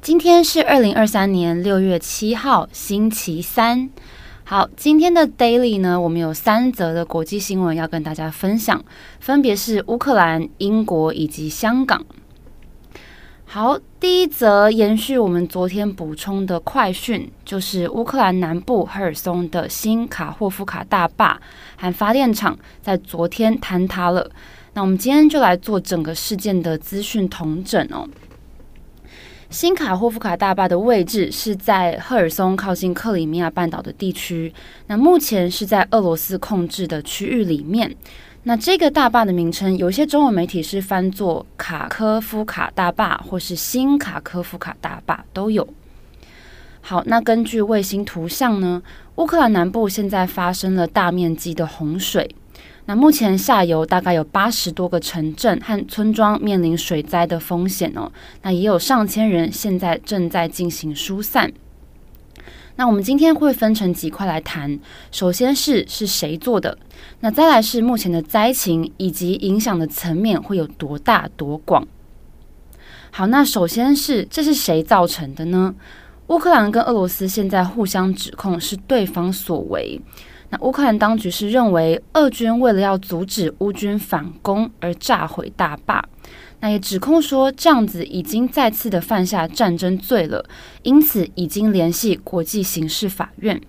今天是二零二三年六月七号，星期三。好，今天的 Daily 呢，我们有三则的国际新闻要跟大家分享，分别是乌克兰、英国以及香港。好，第一则延续我们昨天补充的快讯，就是乌克兰南部赫尔松的新卡霍夫卡大坝和发电厂在昨天坍塌了。那我们今天就来做整个事件的资讯统整哦。新卡霍夫卡大坝的位置是在赫尔松靠近克里米亚半岛的地区，那目前是在俄罗斯控制的区域里面。那这个大坝的名称，有些中文媒体是翻作卡科夫卡大坝，或是新卡科夫卡大坝都有。好，那根据卫星图像呢，乌克兰南部现在发生了大面积的洪水。那目前下游大概有八十多个城镇和村庄面临水灾的风险哦。那也有上千人现在正在进行疏散。那我们今天会分成几块来谈。首先是是谁做的？那再来是目前的灾情以及影响的层面会有多大多广。好，那首先是这是谁造成的呢？乌克兰跟俄罗斯现在互相指控是对方所为。那乌克兰当局是认为，俄军为了要阻止乌军反攻而炸毁大坝，那也指控说这样子已经再次的犯下战争罪了，因此已经联系国际刑事法院。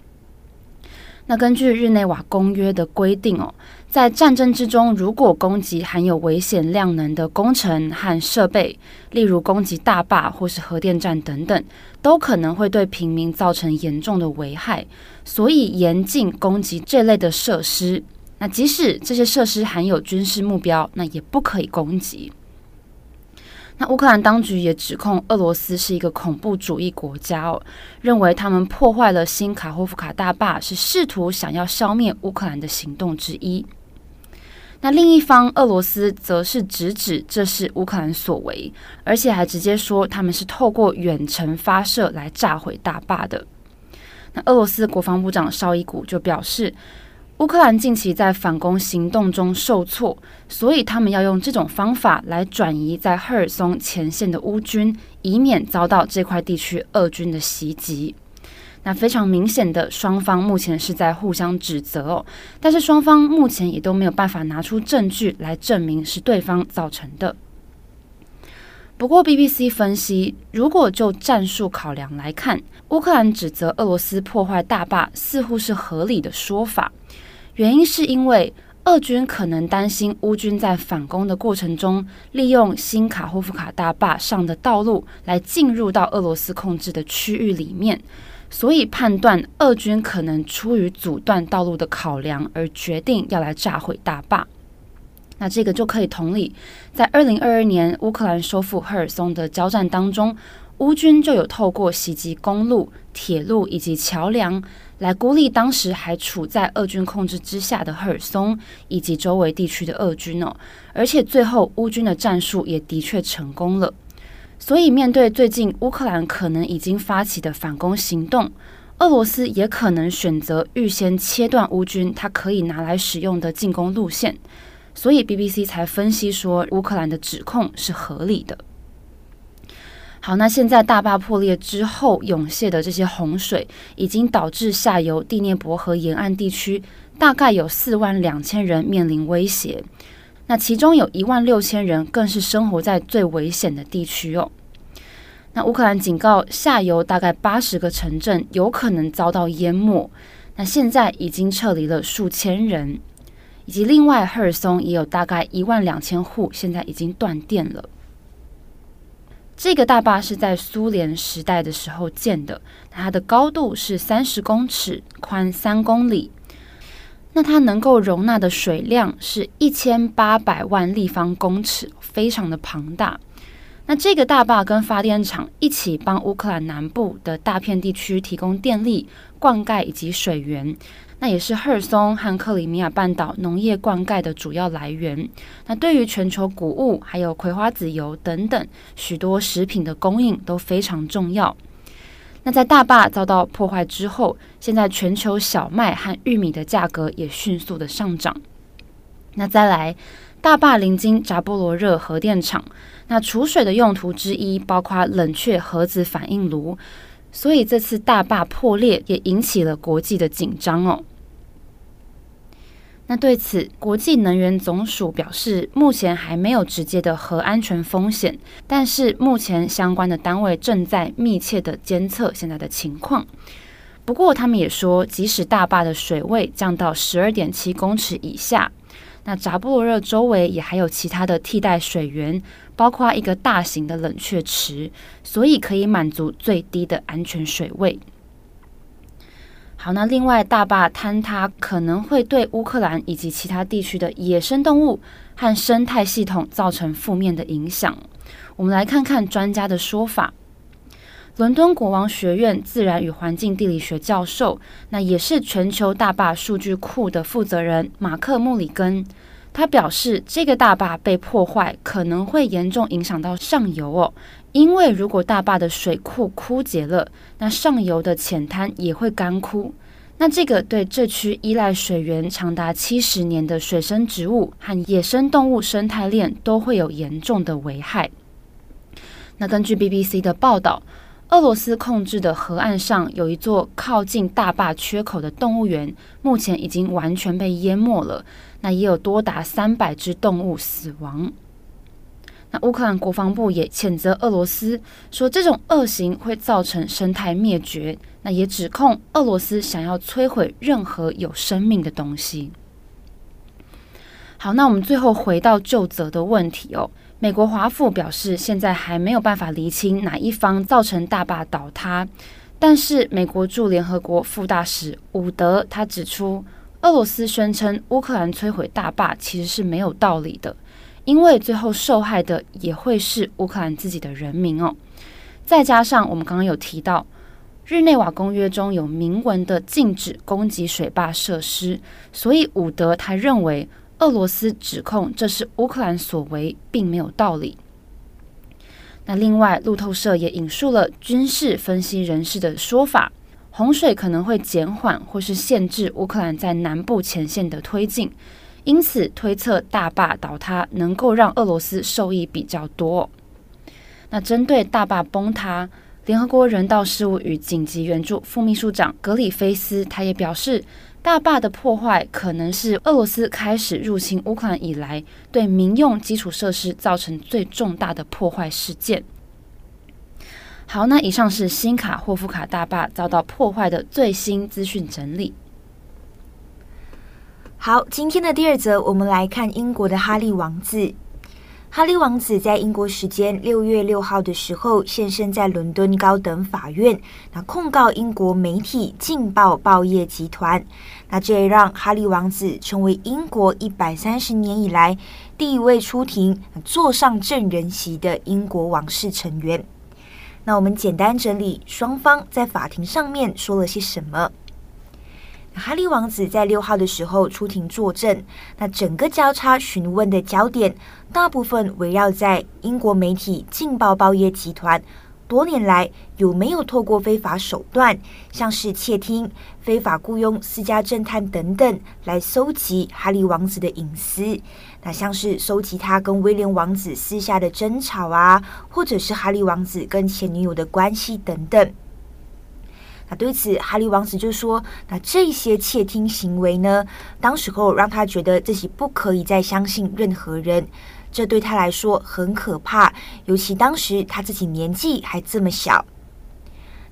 那根据日内瓦公约的规定哦，在战争之中，如果攻击含有危险量能的工程和设备，例如攻击大坝或是核电站等等，都可能会对平民造成严重的危害。所以严禁攻击这类的设施。那即使这些设施含有军事目标，那也不可以攻击。那乌克兰当局也指控俄罗斯是一个恐怖主义国家哦，认为他们破坏了新卡霍夫卡大坝，是试图想要消灭乌克兰的行动之一。那另一方，俄罗斯则是直指这是乌克兰所为，而且还直接说他们是透过远程发射来炸毁大坝的。那俄罗斯国防部长绍伊古就表示，乌克兰近期在反攻行动中受挫，所以他们要用这种方法来转移在赫尔松前线的乌军，以免遭到这块地区俄军的袭击。那非常明显的，双方目前是在互相指责哦，但是双方目前也都没有办法拿出证据来证明是对方造成的。不过，BBC 分析，如果就战术考量来看，乌克兰指责俄罗斯破坏大坝似乎是合理的说法。原因是因为俄军可能担心乌军在反攻的过程中，利用新卡霍夫卡大坝上的道路来进入到俄罗斯控制的区域里面，所以判断俄军可能出于阻断道路的考量而决定要来炸毁大坝。那这个就可以同理，在二零二二年乌克兰收复赫尔松的交战当中，乌军就有透过袭击公路、铁路以及桥梁，来孤立当时还处在俄军控制之下的赫尔松以及周围地区的俄军哦。而且最后乌军的战术也的确成功了。所以面对最近乌克兰可能已经发起的反攻行动，俄罗斯也可能选择预先切断乌军他可以拿来使用的进攻路线。所以 BBC 才分析说，乌克兰的指控是合理的。好，那现在大坝破裂之后涌现的这些洪水，已经导致下游第聂伯河沿岸地区大概有四万两千人面临威胁。那其中有一万六千人更是生活在最危险的地区哦。那乌克兰警告，下游大概八十个城镇有可能遭到淹没。那现在已经撤离了数千人。以及另外，赫尔松也有大概一万两千户，现在已经断电了。这个大坝是在苏联时代的时候建的，它的高度是三十公尺，宽三公里。那它能够容纳的水量是一千八百万立方公尺，非常的庞大。那这个大坝跟发电厂一起帮乌克兰南部的大片地区提供电力、灌溉以及水源，那也是赫尔松和克里米亚半岛农业灌溉的主要来源。那对于全球谷物、还有葵花籽油等等许多食品的供应都非常重要。那在大坝遭到破坏之后，现在全球小麦和玉米的价格也迅速的上涨。那再来。大坝临近扎波罗热核电厂，那储水的用途之一包括冷却核子反应炉，所以这次大坝破裂也引起了国际的紧张哦。那对此，国际能源总署表示，目前还没有直接的核安全风险，但是目前相关的单位正在密切的监测现在的情况。不过，他们也说，即使大坝的水位降到十二点七公尺以下。那扎波罗热周围也还有其他的替代水源，包括一个大型的冷却池，所以可以满足最低的安全水位。好，那另外大坝坍塌可能会对乌克兰以及其他地区的野生动物和生态系统造成负面的影响。我们来看看专家的说法。伦敦国王学院自然与环境地理学教授，那也是全球大坝数据库的负责人马克·穆里根，他表示，这个大坝被破坏可能会严重影响到上游哦，因为如果大坝的水库枯竭了，那上游的浅滩也会干枯，那这个对这区依赖水源长达七十年的水生植物和野生动物生态链都会有严重的危害。那根据 BBC 的报道。俄罗斯控制的河岸上有一座靠近大坝缺口的动物园，目前已经完全被淹没了。那也有多达三百只动物死亡。那乌克兰国防部也谴责俄罗斯，说这种恶行会造成生态灭绝。那也指控俄罗斯想要摧毁任何有生命的东西。好，那我们最后回到就责的问题哦。美国华府表示，现在还没有办法厘清哪一方造成大坝倒塌。但是，美国驻联合国副大使伍德他指出，俄罗斯宣称乌克兰摧毁大坝其实是没有道理的，因为最后受害的也会是乌克兰自己的人民哦。再加上我们刚刚有提到，日内瓦公约中有明文的禁止攻击水坝设施，所以伍德他认为。俄罗斯指控这是乌克兰所为，并没有道理。那另外，路透社也引述了军事分析人士的说法，洪水可能会减缓或是限制乌克兰在南部前线的推进，因此推测大坝倒塌能够让俄罗斯受益比较多。那针对大坝崩塌，联合国人道事务与紧急援助副秘书长格里菲斯他也表示。大坝的破坏可能是俄罗斯开始入侵乌克兰以来对民用基础设施造成最重大的破坏事件。好，那以上是新卡霍夫卡大坝遭到破坏的最新资讯整理。好，今天的第二则，我们来看英国的哈利王子。哈利王子在英国时间六月六号的时候现身在伦敦高等法院，那控告英国媒体《镜报》报业集团。那这也让哈利王子成为英国一百三十年以来第一位出庭坐上证人席的英国王室成员。那我们简单整理双方在法庭上面说了些什么。哈利王子在六号的时候出庭作证，那整个交叉询问的焦点大部分围绕在英国媒体《镜报》报业集团多年来有没有透过非法手段，像是窃听、非法雇佣私家侦探等等，来搜集哈利王子的隐私。那像是搜集他跟威廉王子私下的争吵啊，或者是哈利王子跟前女友的关系等等。那对此，哈利王子就说：“那这些窃听行为呢，当时候让他觉得自己不可以再相信任何人，这对他来说很可怕。尤其当时他自己年纪还这么小。”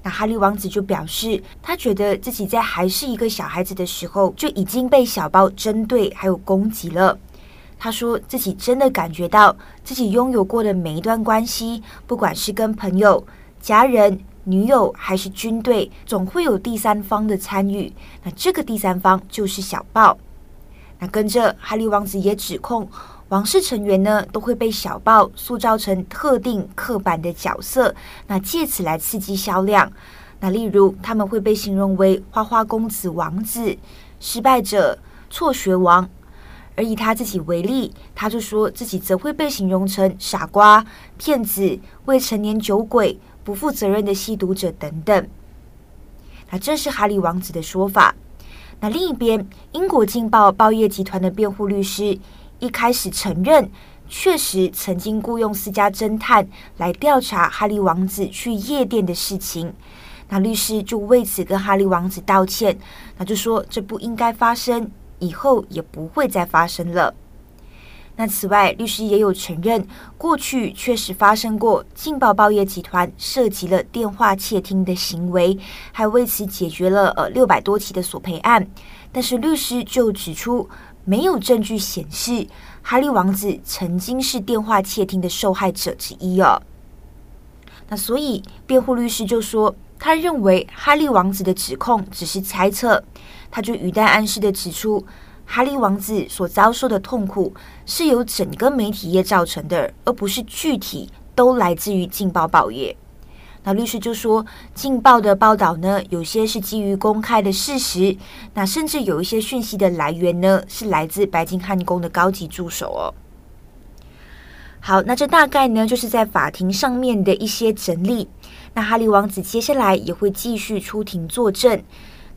那哈利王子就表示，他觉得自己在还是一个小孩子的时候就已经被小报针对还有攻击了。他说自己真的感觉到自己拥有过的每一段关系，不管是跟朋友、家人。女友还是军队，总会有第三方的参与。那这个第三方就是小报。那跟着哈利王子也指控王室成员呢都会被小报塑造成特定刻板的角色，那借此来刺激销量。那例如他们会被形容为花花公子、王子、失败者、辍学王。而以他自己为例，他就说自己则会被形容成傻瓜、骗子、未成年酒鬼、不负责任的吸毒者等等。那这是哈利王子的说法。那另一边，英国《镜报》报业集团的辩护律师一开始承认，确实曾经雇佣私家侦探来调查哈利王子去夜店的事情。那律师就为此跟哈利王子道歉，那就说这不应该发生。以后也不会再发生了。那此外，律师也有承认，过去确实发生过镜报报业集团涉及了电话窃听的行为，还为此解决了呃六百多起的索赔案。但是律师就指出，没有证据显示哈利王子曾经是电话窃听的受害者之一哦。那所以辩护律师就说，他认为哈利王子的指控只是猜测。他就语带暗示的指出，哈利王子所遭受的痛苦是由整个媒体业造成的，而不是具体都来自于《劲爆》报业。那律师就说，《劲爆》的报道呢，有些是基于公开的事实，那甚至有一些讯息的来源呢，是来自白金汉宫的高级助手哦。好，那这大概呢，就是在法庭上面的一些整理。那哈利王子接下来也会继续出庭作证。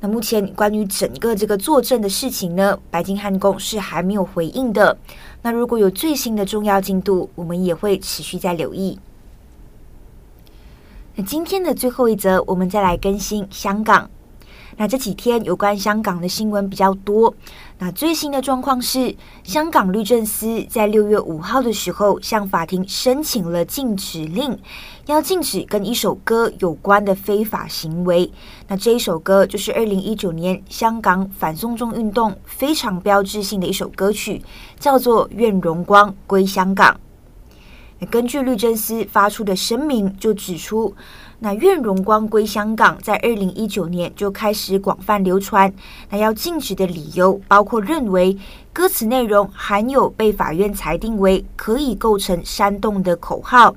那目前关于整个这个作证的事情呢，白金汉宫是还没有回应的。那如果有最新的重要进度，我们也会持续在留意。那今天的最后一则，我们再来更新香港。那这几天有关香港的新闻比较多。那最新的状况是，香港律政司在六月五号的时候向法庭申请了禁止令，要禁止跟一首歌有关的非法行为。那这一首歌就是二零一九年香港反送中运动非常标志性的一首歌曲，叫做《愿荣光归香港》。根据律政司发出的声明就指出，那“愿荣光归香港”在二零一九年就开始广泛流传。那要禁止的理由包括认为歌词内容含有被法院裁定为可以构成煽动的口号，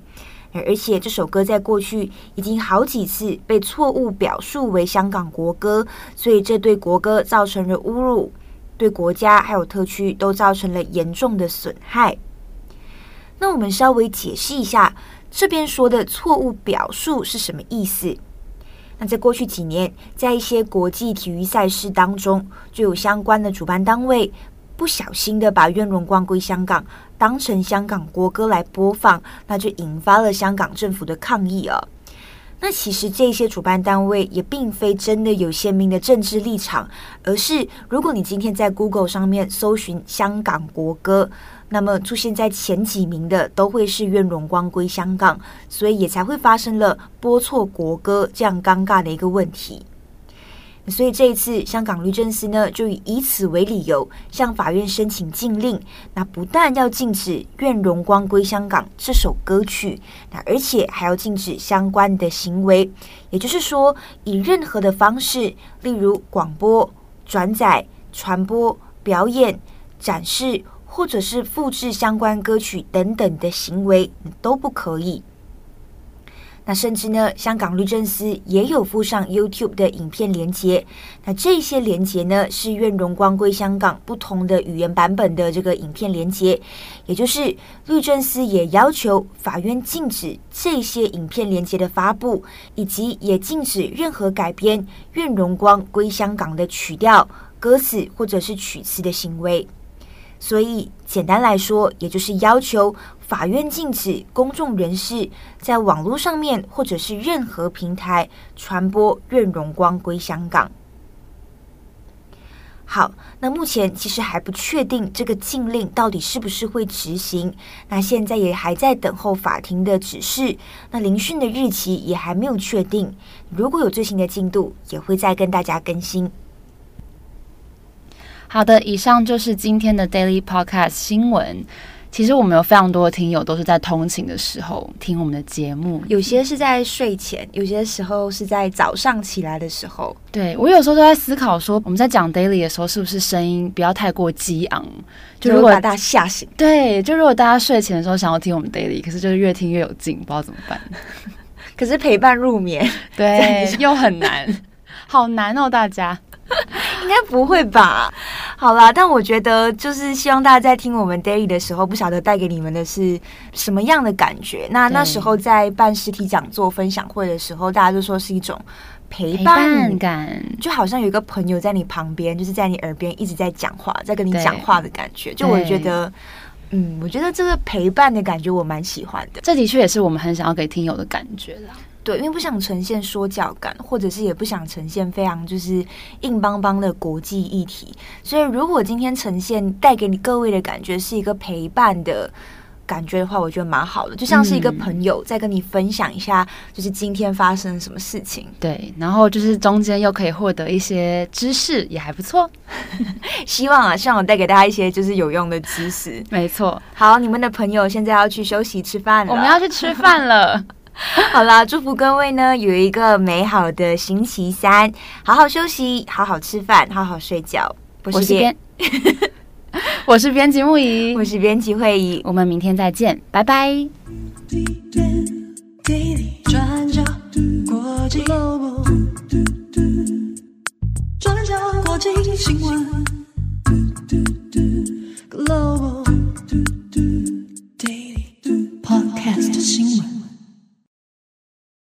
而且这首歌在过去已经好几次被错误表述为香港国歌，所以这对国歌造成了侮辱，对国家还有特区都造成了严重的损害。那我们稍微解释一下，这边说的错误表述是什么意思？那在过去几年，在一些国际体育赛事当中，就有相关的主办单位不小心的把《愿荣光归香港》当成香港国歌来播放，那就引发了香港政府的抗议啊。那其实这些主办单位也并非真的有鲜明的政治立场，而是如果你今天在 Google 上面搜寻香港国歌，那么出现在前几名的都会是“愿荣光归香港”，所以也才会发生了播错国歌这样尴尬的一个问题。所以这一次，香港律政司呢，就以以此为理由，向法院申请禁令。那不但要禁止《愿荣光归香港》这首歌曲，那而且还要禁止相关的行为。也就是说，以任何的方式，例如广播、转载、传播、表演、展示，或者是复制相关歌曲等等的行为，都不可以。那甚至呢，香港律政司也有附上 YouTube 的影片连接。那这些连接呢，是《愿荣光归香港》不同的语言版本的这个影片连接。也就是律政司也要求法院禁止这些影片连接的发布，以及也禁止任何改编《愿荣光归香港》的曲调、歌词或者是曲词的行为。所以简单来说，也就是要求。法院禁止公众人士在网络上面或者是任何平台传播《愿荣光归香港》。好，那目前其实还不确定这个禁令到底是不是会执行。那现在也还在等候法庭的指示。那聆讯的日期也还没有确定。如果有最新的进度，也会再跟大家更新。好的，以上就是今天的 Daily Podcast 新闻。其实我们有非常多的听友都是在通勤的时候听我们的节目，有些是在睡前，有些时候是在早上起来的时候。对，我有时候都在思考说，我们在讲 daily 的时候，是不是声音不要太过激昂，就如果把大家吓醒。对，就如果大家睡前的时候想要听我们 daily，可是就是越听越有劲，不知道怎么办。可是陪伴入眠，对，又很难，好难哦，大家。应该不会吧？好啦，但我觉得就是希望大家在听我们 daily 的时候，不晓得带给你们的是什么样的感觉。那那时候在办实体讲座分享会的时候，大家就说是一种陪伴，陪伴感，就好像有一个朋友在你旁边，就是在你耳边一直在讲话，在跟你讲话的感觉。就我觉得，嗯，我觉得这个陪伴的感觉我蛮喜欢的。这的确也是我们很想要给听友的感觉啦。对，因为不想呈现说教感，或者是也不想呈现非常就是硬邦邦的国际议题，所以如果今天呈现带给你各位的感觉是一个陪伴的感觉的话，我觉得蛮好的，就像是一个朋友在跟你分享一下，就是今天发生什么事情。对，然后就是中间又可以获得一些知识，也还不错。希望啊，希望我带给大家一些就是有用的知识。没错。好，你们的朋友现在要去休息吃饭了，我们要去吃饭了。好啦，祝福各位呢有一个美好的星期三，好好休息，好好吃饭，好好睡觉。不我是编，我是编辑木仪，我是编辑会议，我们明天再见，拜拜。Podcast 新闻。